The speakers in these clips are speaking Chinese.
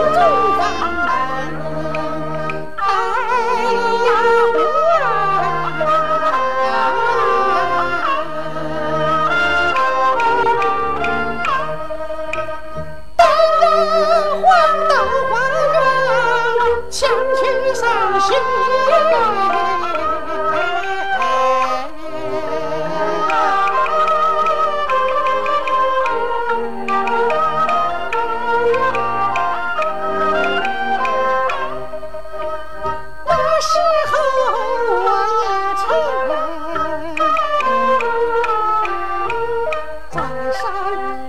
心中放难。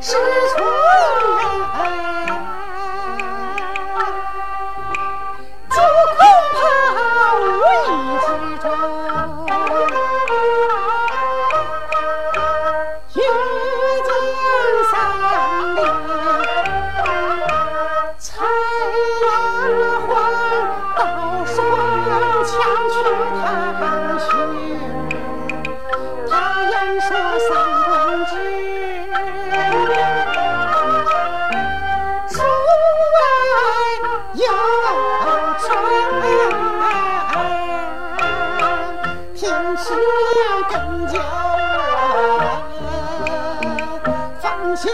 是么吃了根焦啊放心